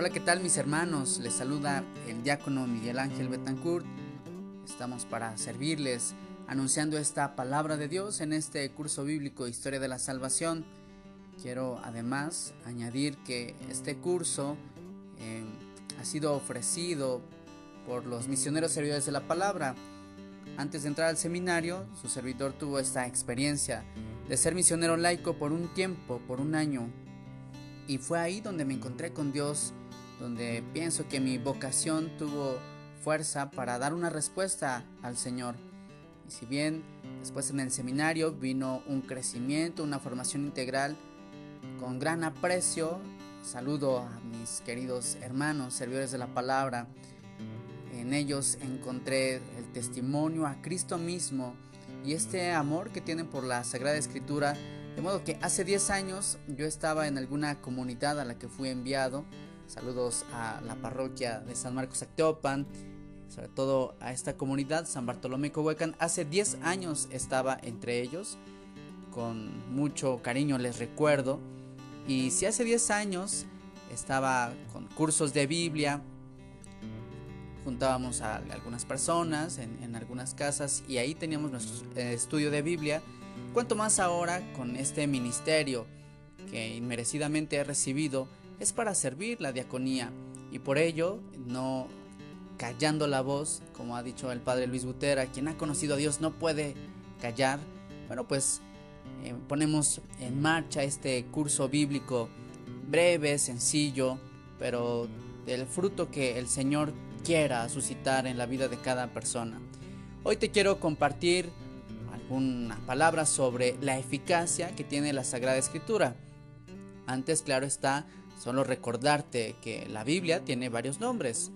Hola, ¿qué tal mis hermanos? Les saluda el diácono Miguel Ángel Betancourt. Estamos para servirles anunciando esta palabra de Dios en este curso bíblico Historia de la Salvación. Quiero además añadir que este curso eh, ha sido ofrecido por los misioneros servidores de la palabra. Antes de entrar al seminario, su servidor tuvo esta experiencia de ser misionero laico por un tiempo, por un año. Y fue ahí donde me encontré con Dios, donde pienso que mi vocación tuvo fuerza para dar una respuesta al Señor. Y si bien después en el seminario vino un crecimiento, una formación integral, con gran aprecio, saludo a mis queridos hermanos, servidores de la palabra. En ellos encontré el testimonio a Cristo mismo y este amor que tienen por la Sagrada Escritura. De modo que hace 10 años yo estaba en alguna comunidad a la que fui enviado. Saludos a la parroquia de San Marcos Acteopan, sobre todo a esta comunidad, San Bartolomé Cohuecan. Hace 10 años estaba entre ellos. Con mucho cariño les recuerdo. Y si hace 10 años estaba con cursos de Biblia, juntábamos a algunas personas en, algunas casas y ahí teníamos nuestro estudio de Biblia. Cuanto más ahora con este ministerio que inmerecidamente he recibido es para servir la diaconía y por ello no callando la voz, como ha dicho el padre Luis Butera, quien ha conocido a Dios no puede callar. Bueno, pues eh, ponemos en marcha este curso bíblico breve, sencillo, pero del fruto que el Señor quiera suscitar en la vida de cada persona. Hoy te quiero compartir alguna palabra sobre la eficacia que tiene la Sagrada Escritura. Antes, claro está, solo recordarte que la Biblia tiene varios nombres.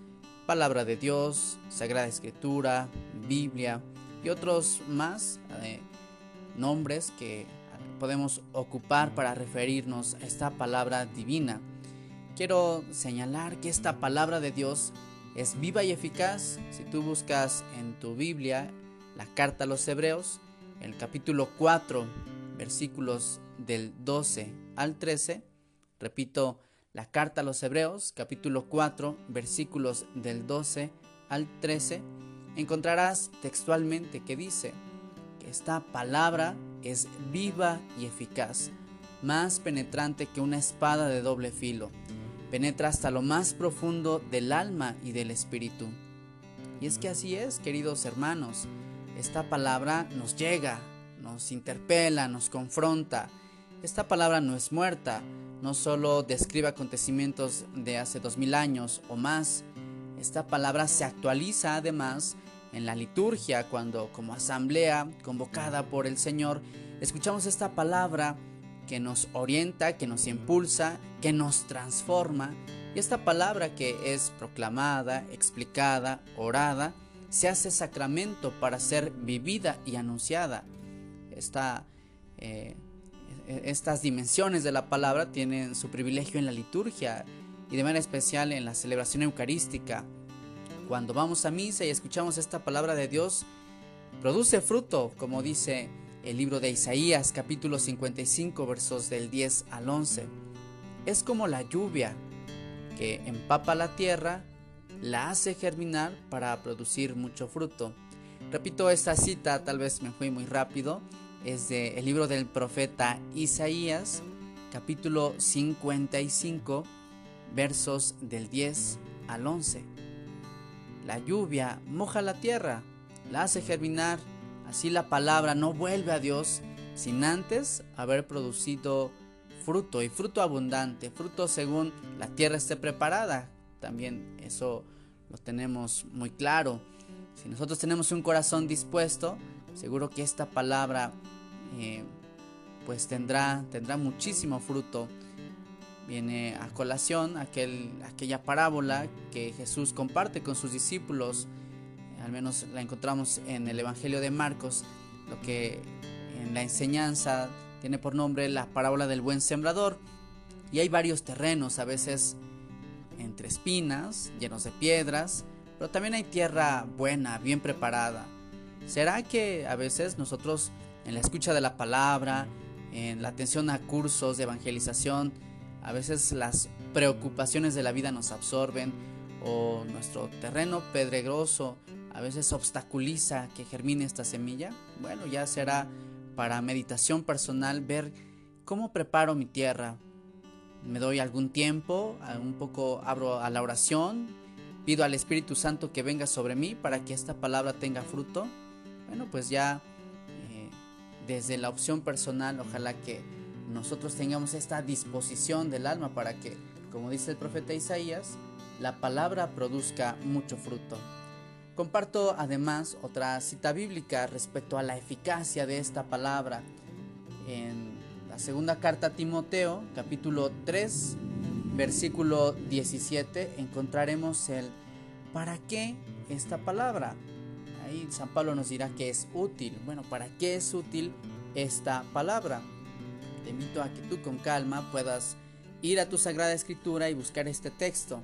Palabra de Dios, Sagrada Escritura, Biblia y otros más eh, nombres que podemos ocupar para referirnos a esta palabra divina. Quiero señalar que esta palabra de Dios es viva y eficaz. Si tú buscas en tu Biblia la carta a los Hebreos, el capítulo 4, versículos del 12 al 13, repito, la carta a los Hebreos, capítulo 4, versículos del 12 al 13, encontrarás textualmente que dice que esta palabra es viva y eficaz, más penetrante que una espada de doble filo penetra hasta lo más profundo del alma y del espíritu. Y es que así es, queridos hermanos, esta palabra nos llega, nos interpela, nos confronta. Esta palabra no es muerta, no solo describe acontecimientos de hace dos mil años o más, esta palabra se actualiza además en la liturgia cuando como asamblea convocada por el Señor escuchamos esta palabra que nos orienta, que nos impulsa, que nos transforma. Y esta palabra que es proclamada, explicada, orada, se hace sacramento para ser vivida y anunciada. Eh, estas dimensiones de la palabra tienen su privilegio en la liturgia y de manera especial en la celebración eucarística. Cuando vamos a misa y escuchamos esta palabra de Dios, produce fruto, como dice el libro de Isaías capítulo 55 versos del 10 al 11. Es como la lluvia que empapa la tierra, la hace germinar para producir mucho fruto. Repito esta cita, tal vez me fui muy rápido, es del el libro del profeta Isaías capítulo 55 versos del 10 al 11. La lluvia moja la tierra, la hace germinar Así la palabra no vuelve a Dios sin antes haber producido fruto y fruto abundante, fruto según la tierra esté preparada. También eso lo tenemos muy claro. Si nosotros tenemos un corazón dispuesto, seguro que esta palabra eh, pues tendrá, tendrá muchísimo fruto. Viene a colación aquel, aquella parábola que Jesús comparte con sus discípulos al menos la encontramos en el Evangelio de Marcos, lo que en la enseñanza tiene por nombre la parábola del buen sembrador. Y hay varios terrenos, a veces entre espinas, llenos de piedras, pero también hay tierra buena, bien preparada. ¿Será que a veces nosotros en la escucha de la palabra, en la atención a cursos de evangelización, a veces las preocupaciones de la vida nos absorben o nuestro terreno pedregoso a veces obstaculiza que germine esta semilla, bueno, ya será para meditación personal ver cómo preparo mi tierra. Me doy algún tiempo, un poco abro a la oración, pido al Espíritu Santo que venga sobre mí para que esta palabra tenga fruto. Bueno, pues ya eh, desde la opción personal, ojalá que nosotros tengamos esta disposición del alma para que, como dice el profeta Isaías, la palabra produzca mucho fruto. Comparto además otra cita bíblica respecto a la eficacia de esta palabra. En la segunda carta a Timoteo, capítulo 3, versículo 17, encontraremos el ¿para qué esta palabra? Ahí San Pablo nos dirá que es útil. Bueno, ¿para qué es útil esta palabra? Te invito a que tú con calma puedas ir a tu Sagrada Escritura y buscar este texto.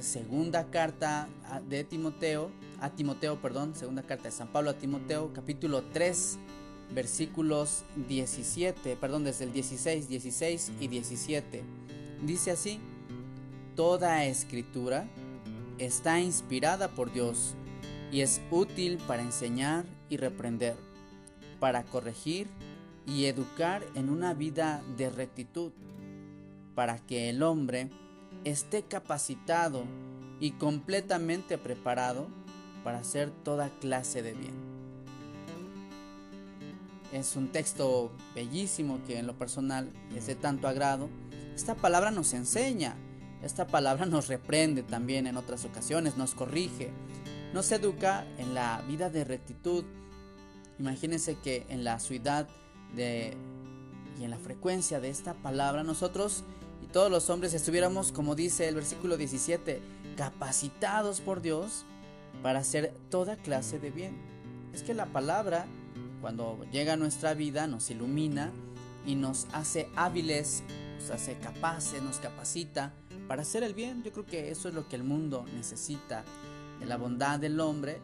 Segunda carta de Timoteo, a Timoteo, perdón, segunda carta de San Pablo a Timoteo, capítulo 3, versículos 17, perdón, desde el 16, 16 y 17. Dice así, toda escritura está inspirada por Dios y es útil para enseñar y reprender, para corregir y educar en una vida de rectitud, para que el hombre esté capacitado y completamente preparado para hacer toda clase de bien. Es un texto bellísimo que en lo personal es de tanto agrado. Esta palabra nos enseña, esta palabra nos reprende también en otras ocasiones, nos corrige, nos educa en la vida de rectitud. Imagínense que en la ciudad de, y en la frecuencia de esta palabra nosotros y todos los hombres estuviéramos, como dice el versículo 17, capacitados por Dios para hacer toda clase de bien. Es que la palabra, cuando llega a nuestra vida, nos ilumina y nos hace hábiles, nos hace capaces, nos capacita para hacer el bien. Yo creo que eso es lo que el mundo necesita, de la bondad del hombre,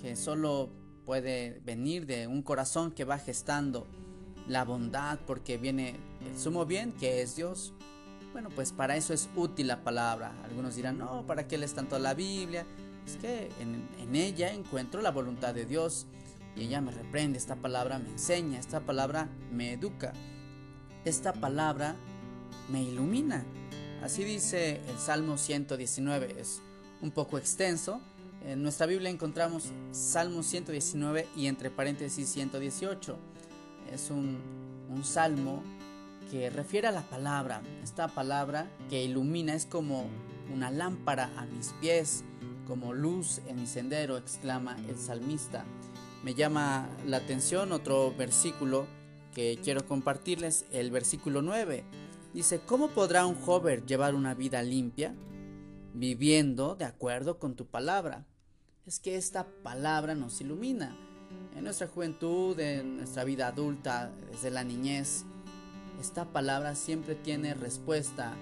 que solo puede venir de un corazón que va gestando la bondad, porque viene el sumo bien, que es Dios. Bueno, pues para eso es útil la palabra. Algunos dirán, no, ¿para qué lees tanto la Biblia? Es que en, en, ella encuentro la voluntad de Dios y ella me reprende, esta palabra me enseña, esta palabra me educa, esta palabra me ilumina. Así dice el Salmo 119, es un poco extenso. En nuestra Biblia encontramos Salmo 119 y entre paréntesis 118 es un, salmo que refiere a la palabra. Esta palabra que ilumina es como una lámpara a mis pies, como luz en mi sendero, exclama el salmista. Me llama la atención otro versículo que quiero compartirles, el versículo 9. Dice, ¿cómo podrá un joven llevar una vida limpia? Viviendo de acuerdo con tu palabra. Es que esta palabra nos ilumina en nuestra juventud, en nuestra vida adulta, desde la niñez, esta palabra siempre tiene respuesta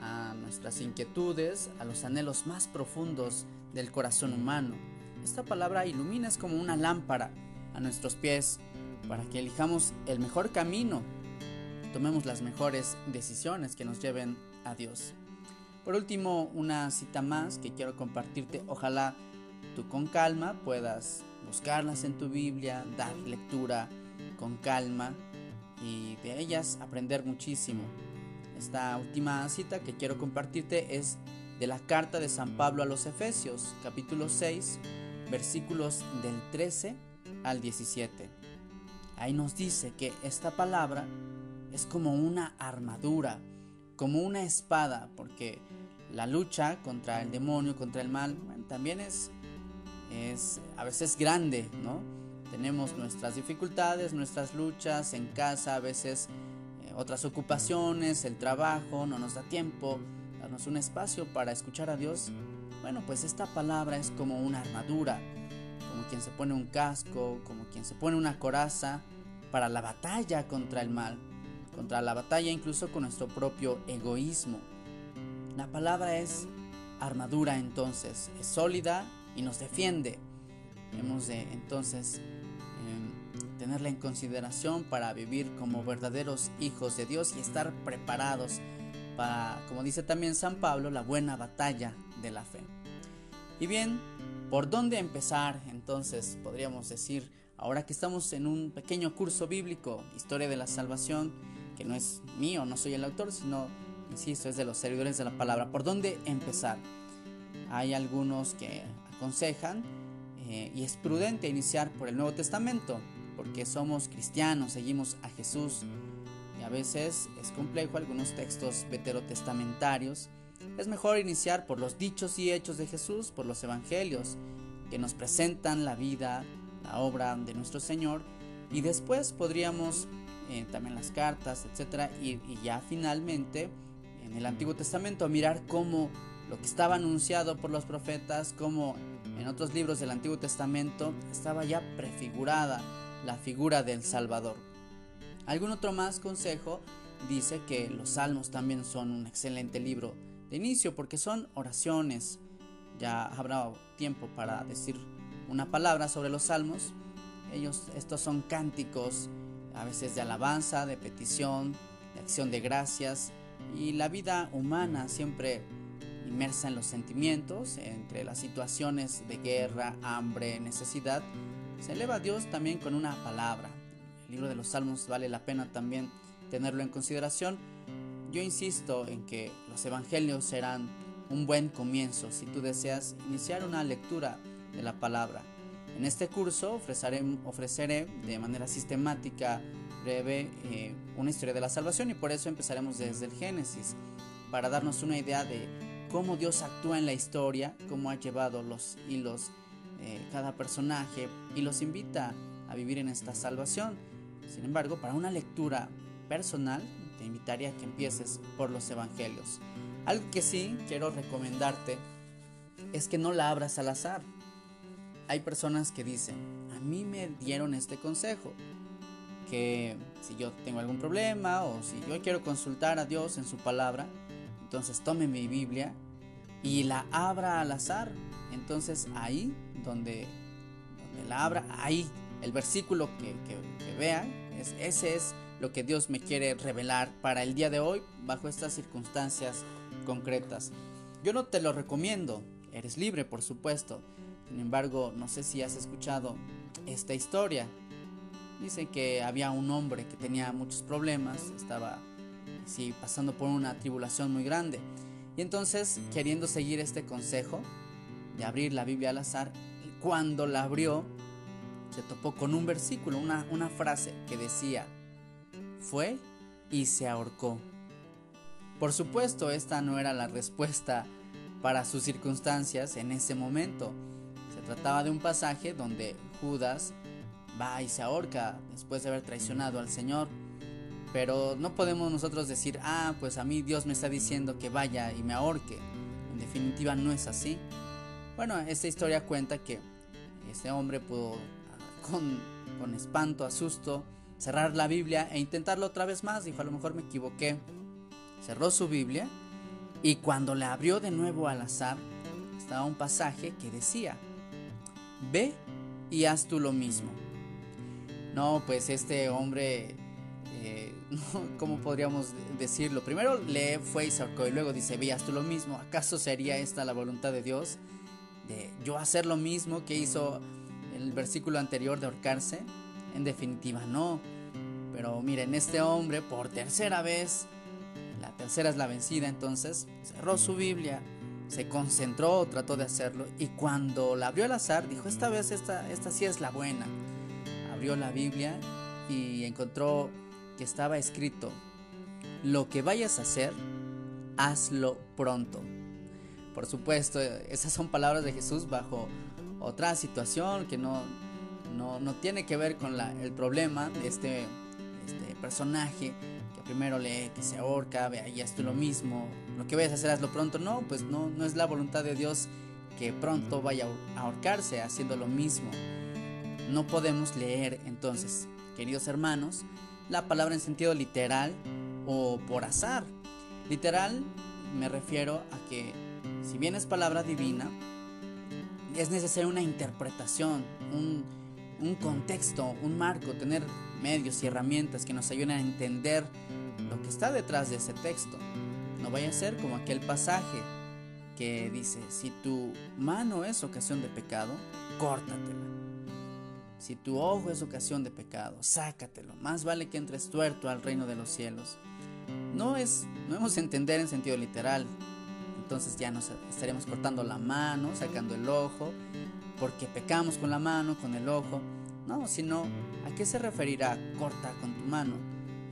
a nuestras inquietudes, a los anhelos más profundos del corazón humano. Esta palabra ilumina es como una lámpara a nuestros pies para que elijamos el mejor camino, tomemos las mejores decisiones que nos lleven a Dios. Por último, una cita más que quiero compartirte. Ojalá tú con calma puedas buscarlas en tu Biblia, dar lectura con calma y de ellas aprender muchísimo. Esta última cita que quiero compartirte es de la carta de San Pablo a los Efesios, capítulo 6, versículos del 13 al 17. Ahí nos dice que esta palabra es como una armadura, como una espada, porque la lucha contra el demonio, contra el mal, también es es a veces grande, ¿no? Tenemos nuestras dificultades, nuestras luchas en casa, a veces eh, otras ocupaciones, el trabajo, no nos da tiempo, darnos un espacio para escuchar a Dios. Bueno, pues esta palabra es como una armadura, como quien se pone un casco, como quien se pone una coraza para la batalla contra el mal, contra la batalla incluso con nuestro propio egoísmo. La palabra es armadura entonces, es sólida, y nos defiende. Hemos de entonces em, tenerla en consideración para vivir como verdaderos hijos de Dios y estar preparados para, como dice también San Pablo, la buena batalla de la fe. Y bien, ¿por dónde empezar? Entonces podríamos decir, ahora que estamos en un pequeño curso bíblico, Historia de la Salvación, que no es mío, no soy el autor, sino, insisto, es de los servidores de la palabra, ¿por dónde empezar? Hay algunos que aconsejan eh, y es prudente iniciar por el Nuevo Testamento, porque somos cristianos, seguimos a Jesús y a veces es complejo algunos textos veterotestamentarios. Es mejor iniciar por los dichos y hechos de Jesús, por los evangelios, que nos presentan la vida, la obra de nuestro Señor, y después podríamos eh, también las cartas, etcétera, y, y ya finalmente en el Antiguo Testamento mirar cómo lo que estaba anunciado por los profetas, como en otros libros del Antiguo Testamento estaba ya prefigurada la figura del Salvador. Algún otro más consejo dice que los salmos también son un excelente libro de inicio porque son oraciones. Ya habrá tiempo para decir una palabra sobre los salmos. Ellos, estos son cánticos, a veces de alabanza, de petición, de acción de gracias. Y la vida humana siempre inmersa en los sentimientos, entre las situaciones de guerra, hambre, necesidad, se eleva a Dios también con una palabra. El libro de los Salmos vale la pena también tenerlo en consideración. Yo insisto en que los evangelios serán un buen comienzo si tú deseas iniciar una lectura de la palabra. En este curso ofreceré, ofreceré de manera sistemática, breve, eh, una historia de la salvación y por eso empezaremos desde el Génesis, para darnos una idea de cómo Dios actúa en la historia, cómo ha llevado los hilos eh, cada personaje y los invita a vivir en esta salvación. Sin embargo, para una lectura personal, te invitaría a que empieces por los evangelios. Algo que sí quiero recomendarte es que no la abras al azar. Hay personas que dicen, a mí me dieron este consejo, que si yo tengo algún problema o si yo quiero consultar a Dios en su palabra, entonces tome mi Biblia y la abra al azar. Entonces ahí donde, la abra, ahí el versículo que, vea, es, ese es lo que Dios me quiere revelar para el día de hoy bajo estas circunstancias concretas. Yo no te lo recomiendo, eres libre por supuesto. Sin embargo, no sé si has escuchado esta historia. Dice que había un hombre que tenía muchos problemas, estaba sí, pasando por una tribulación muy grande. Y entonces, queriendo seguir este consejo de abrir la Biblia al azar, cuando la abrió, se topó con un versículo, una, una frase que decía, fue y se ahorcó. Por supuesto, esta no era la respuesta para sus circunstancias en ese momento. Se trataba de un pasaje donde Judas va y se ahorca después de haber traicionado al Señor. Pero no podemos nosotros decir, ah, pues a mí Dios me está diciendo que vaya y me ahorque. En definitiva no es así. Bueno, esta historia cuenta que este hombre pudo, con, con espanto, asusto, cerrar la Biblia e intentarlo otra vez más. Dijo, a lo mejor me equivoqué. Cerró su Biblia y cuando la abrió de nuevo al azar, estaba un pasaje que decía, ve y haz tú lo mismo. No, pues este hombre, eh, ¿cómo podríamos decirlo? Primero le fue y sacó y luego dice, ve y haz tú lo mismo. ¿Acaso sería esta la voluntad de Dios? de yo hacer lo mismo que hizo el versículo anterior de ahorcarse? En definitiva, no. Pero miren, este hombre por tercera vez, la tercera es la vencida, entonces cerró su Biblia, se concentró, trató de hacerlo y cuando la abrió al azar, dijo, esta vez esta, esta sí es la buena. Abrió la Biblia y encontró que estaba escrito, lo que vayas a hacer, hazlo pronto. Por supuesto, esas son palabras de Jesús bajo otra situación que no, no, tiene que ver con el problema de este, este, personaje que primero lee que se ahorca, ve ahí esto lo mismo, lo que vayas a hacer hazlo pronto. No, pues no, no es la voluntad de Dios que pronto vaya a ahorcarse haciendo lo mismo. No podemos leer entonces, queridos hermanos, la palabra en sentido literal o por azar. Literal me refiero a que si bien es palabra divina, es necesaria una interpretación, un, contexto, un marco, tener medios y herramientas que nos ayuden a entender lo que está detrás de ese texto. No vaya a ser como aquel pasaje que dice, si tu mano es ocasión de pecado, córtatela. Si tu ojo es ocasión de pecado, sácatelo. Más vale que entres tuerto al reino de los cielos. No es, no hemos de entender en sentido literal. Entonces ya nos estaríamos cortando la mano, sacando el ojo, porque pecamos con la mano, con el ojo. No, sino a qué se referirá corta con tu mano,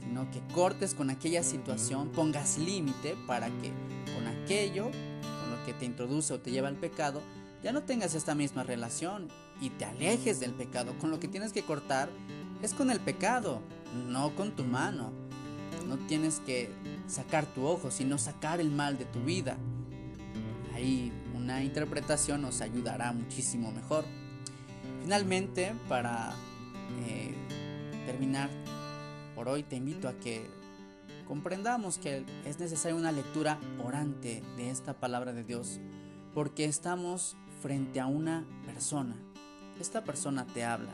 sino que cortes con aquella situación, pongas límite para que con aquello, con lo que te introduce o te lleva al pecado, ya no tengas esta misma relación y te alejes del pecado. Con lo que tienes que cortar es con el pecado, no con tu mano. No tienes que sacar tu ojo, sino sacar el mal de tu vida. Ahí una interpretación nos ayudará muchísimo mejor. Finalmente, para eh, terminar por hoy, te invito a que comprendamos que es necesaria una lectura orante de esta palabra de Dios, porque estamos frente a una persona. Esta persona te habla.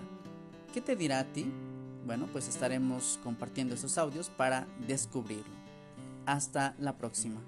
¿Qué te dirá a ti? Bueno, pues estaremos compartiendo esos audios para descubrirlo. Hasta la próxima.